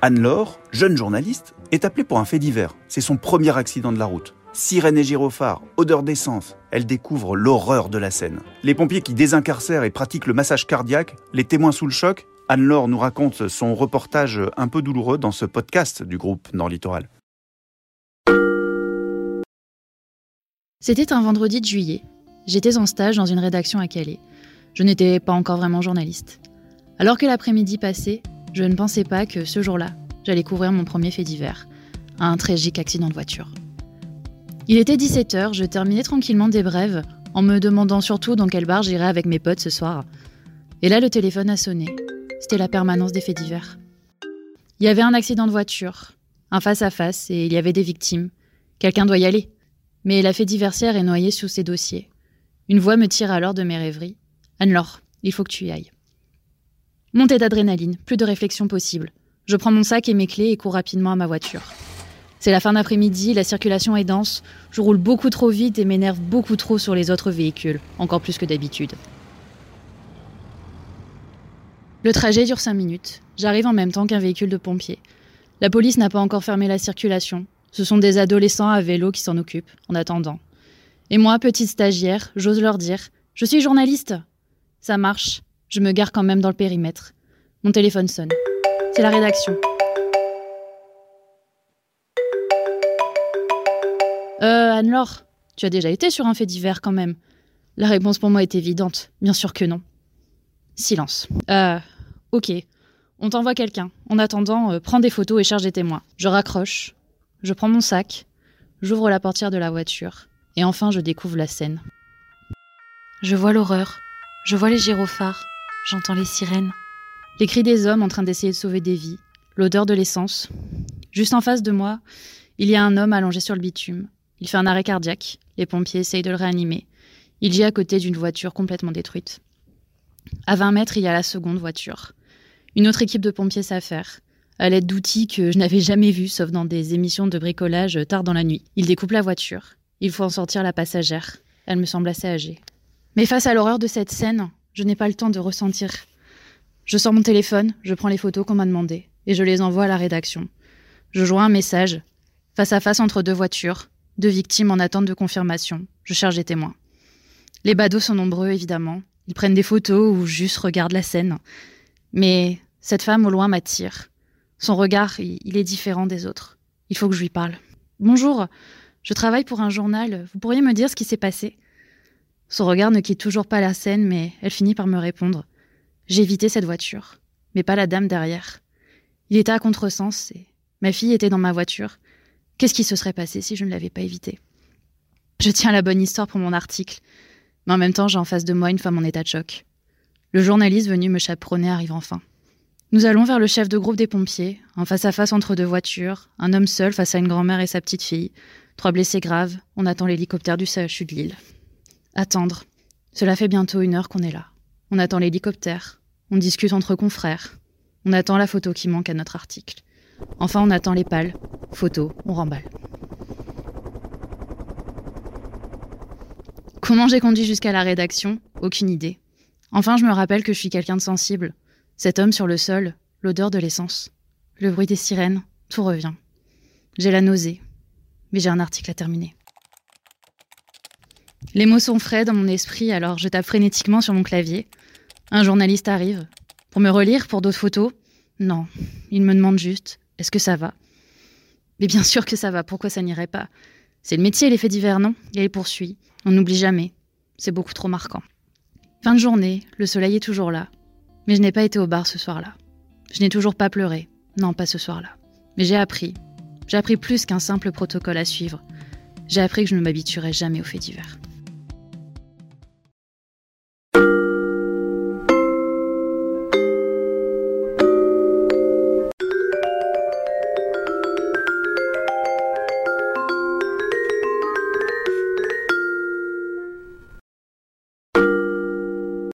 Anne-Laure, jeune journaliste, est appelée pour un fait divers. C'est son premier accident de la route. Sirène et gyrophare, odeur d'essence, elle découvre l'horreur de la scène. Les pompiers qui désincarcèrent et pratiquent le massage cardiaque, les témoins sous le choc, Anne-Laure nous raconte son reportage un peu douloureux dans ce podcast du groupe Nord Littoral. C'était un vendredi de juillet. J'étais en stage dans une rédaction à Calais. Je n'étais pas encore vraiment journaliste. Alors que l'après-midi passait, je ne pensais pas que ce jour-là, j'allais couvrir mon premier fait divers, un tragique accident de voiture. Il était 17h, je terminais tranquillement des brèves, en me demandant surtout dans quelle bar j'irais avec mes potes ce soir. Et là, le téléphone a sonné. C'était la permanence des faits divers. Il y avait un accident de voiture, un face-à-face, et il y avait des victimes. Quelqu'un doit y aller. Mais la fait diversière est noyée sous ses dossiers. Une voix me tire alors de mes rêveries. Anne-Laure, il faut que tu y ailles. Montée d'adrénaline, plus de réflexion possible. Je prends mon sac et mes clés et cours rapidement à ma voiture. C'est la fin d'après-midi, la circulation est dense, je roule beaucoup trop vite et m'énerve beaucoup trop sur les autres véhicules, encore plus que d'habitude. Le trajet dure 5 minutes. J'arrive en même temps qu'un véhicule de pompiers. La police n'a pas encore fermé la circulation. Ce sont des adolescents à vélo qui s'en occupent, en attendant. Et moi, petite stagiaire, j'ose leur dire Je suis journaliste Ça marche. Je me gare quand même dans le périmètre. Mon téléphone sonne. C'est la rédaction. Euh, Anne-Laure, tu as déjà été sur un fait divers quand même. La réponse pour moi est évidente. Bien sûr que non. Silence. Euh, ok. On t'envoie quelqu'un. En attendant, euh, prends des photos et charge des témoins. Je raccroche. Je prends mon sac. J'ouvre la portière de la voiture. Et enfin, je découvre la scène. Je vois l'horreur. Je vois les gyrophares. J'entends les sirènes. Les cris des hommes en train d'essayer de sauver des vies. L'odeur de l'essence. Juste en face de moi, il y a un homme allongé sur le bitume. Il fait un arrêt cardiaque. Les pompiers essayent de le réanimer. Il gît à côté d'une voiture complètement détruite. À 20 mètres, il y a la seconde voiture. Une autre équipe de pompiers s'affaire, à l'aide d'outils que je n'avais jamais vus, sauf dans des émissions de bricolage tard dans la nuit. Il découpe la voiture. Il faut en sortir la passagère. Elle me semble assez âgée. Mais face à l'horreur de cette scène, je n'ai pas le temps de ressentir. Je sors mon téléphone, je prends les photos qu'on m'a demandées, et je les envoie à la rédaction. Je joins un message, face à face entre deux voitures, deux victimes en attente de confirmation. Je cherche des témoins. Les badauds sont nombreux, évidemment. Ils prennent des photos ou juste regardent la scène. Mais cette femme au loin m'attire. Son regard, il est différent des autres. Il faut que je lui parle. Bonjour, je travaille pour un journal. Vous pourriez me dire ce qui s'est passé? Son regard ne quitte toujours pas la scène, mais elle finit par me répondre. J'ai évité cette voiture, mais pas la dame derrière. Il était à contresens et ma fille était dans ma voiture. Qu'est-ce qui se serait passé si je ne l'avais pas évité Je tiens la bonne histoire pour mon article, mais en même temps j'ai en face de moi une femme en état de choc. Le journaliste venu me chaperonner arrive enfin. Nous allons vers le chef de groupe des pompiers, en face à face entre deux voitures, un homme seul face à une grand-mère et sa petite fille, trois blessés graves, on attend l'hélicoptère du CHU de Lille. Attendre. Cela fait bientôt une heure qu'on est là. On attend l'hélicoptère, on discute entre confrères, on attend la photo qui manque à notre article. Enfin, on attend les pales. Photo, on remballe. Comment j'ai conduit jusqu'à la rédaction? Aucune idée. Enfin, je me rappelle que je suis quelqu'un de sensible. Cet homme sur le sol, l'odeur de l'essence, le bruit des sirènes, tout revient. J'ai la nausée, mais j'ai un article à terminer. Les mots sont frais dans mon esprit, alors je tape frénétiquement sur mon clavier. Un journaliste arrive. Pour me relire, pour d'autres photos? Non, il me demande juste est-ce que ça va? Mais bien sûr que ça va, pourquoi ça n'irait pas? C'est le métier, l'effet divers, non? Et il poursuit. On n'oublie jamais. C'est beaucoup trop marquant. Fin de journée, le soleil est toujours là. Mais je n'ai pas été au bar ce soir-là. Je n'ai toujours pas pleuré. Non, pas ce soir-là. Mais j'ai appris. J'ai appris plus qu'un simple protocole à suivre. J'ai appris que je ne m'habituerai jamais aux faits divers.